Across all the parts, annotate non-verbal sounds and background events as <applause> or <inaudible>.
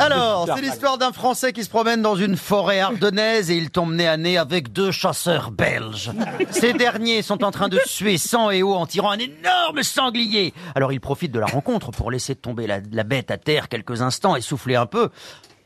Alors, c'est l'histoire d'un Français qui se promène dans une forêt ardennaise et il tombe nez à nez avec deux chasseurs belges. Ces derniers sont en train de suer sang et eau en tirant un énorme sanglier. Alors il profite de la rencontre pour laisser tomber la, la bête à terre quelques instants et souffler un peu.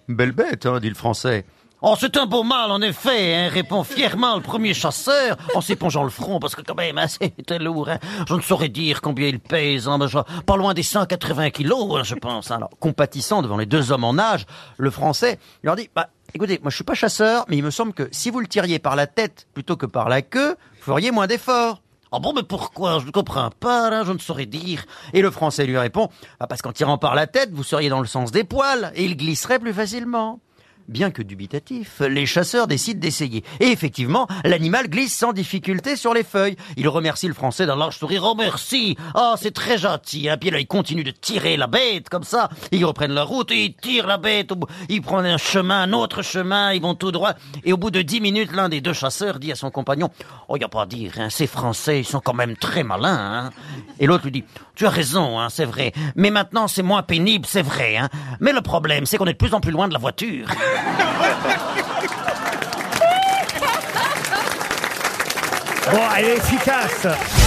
Belle bête, hein, dit le Français. Oh, c'est un beau mal, en effet, hein, répond fièrement le premier chasseur, en s'épongeant le front, parce que quand même, hein, <laughs> c'est lourd. Hein. Je ne saurais dire combien il pèse, hein, mais je- pas loin des 180 kilos, hein, je pense. hein. Alors, compatissant devant les deux hommes en âge, le Français leur dit, bah, écoutez, moi je suis pas chasseur, mais il me semble que si vous le tiriez par la tête plutôt que par la queue, vous feriez moins d'efforts. Ah bon, mais pourquoi? Je ne comprends pas, là, je ne saurais dire. Et le Français lui répond, ah, parce qu'en tirant par la tête, vous seriez dans le sens des poils, et il glisserait plus facilement. Bien que dubitatif, les chasseurs décident d'essayer. Et effectivement, l'animal glisse sans difficulté sur les feuilles. Il remercie le Français d'un large sourire. Oh merci Oh, c'est très gentil hein. Puis là, il continue de tirer la bête, comme ça. Ils reprennent leur route et ils tirent la bête. Ils prennent un chemin, un autre chemin, ils vont tout droit. Et au bout de dix minutes, l'un des deux chasseurs dit à son compagnon, « Oh, y a pas à dire, hein, ces Français, ils sont quand même très malins. Hein. » Et l'autre lui dit, « Tu as raison, hein, c'est vrai. Mais maintenant, c'est moins pénible, c'est vrai. Hein. Mais le problème, c'est qu'on est de plus en plus loin de la voiture. » Bon, elle est efficace.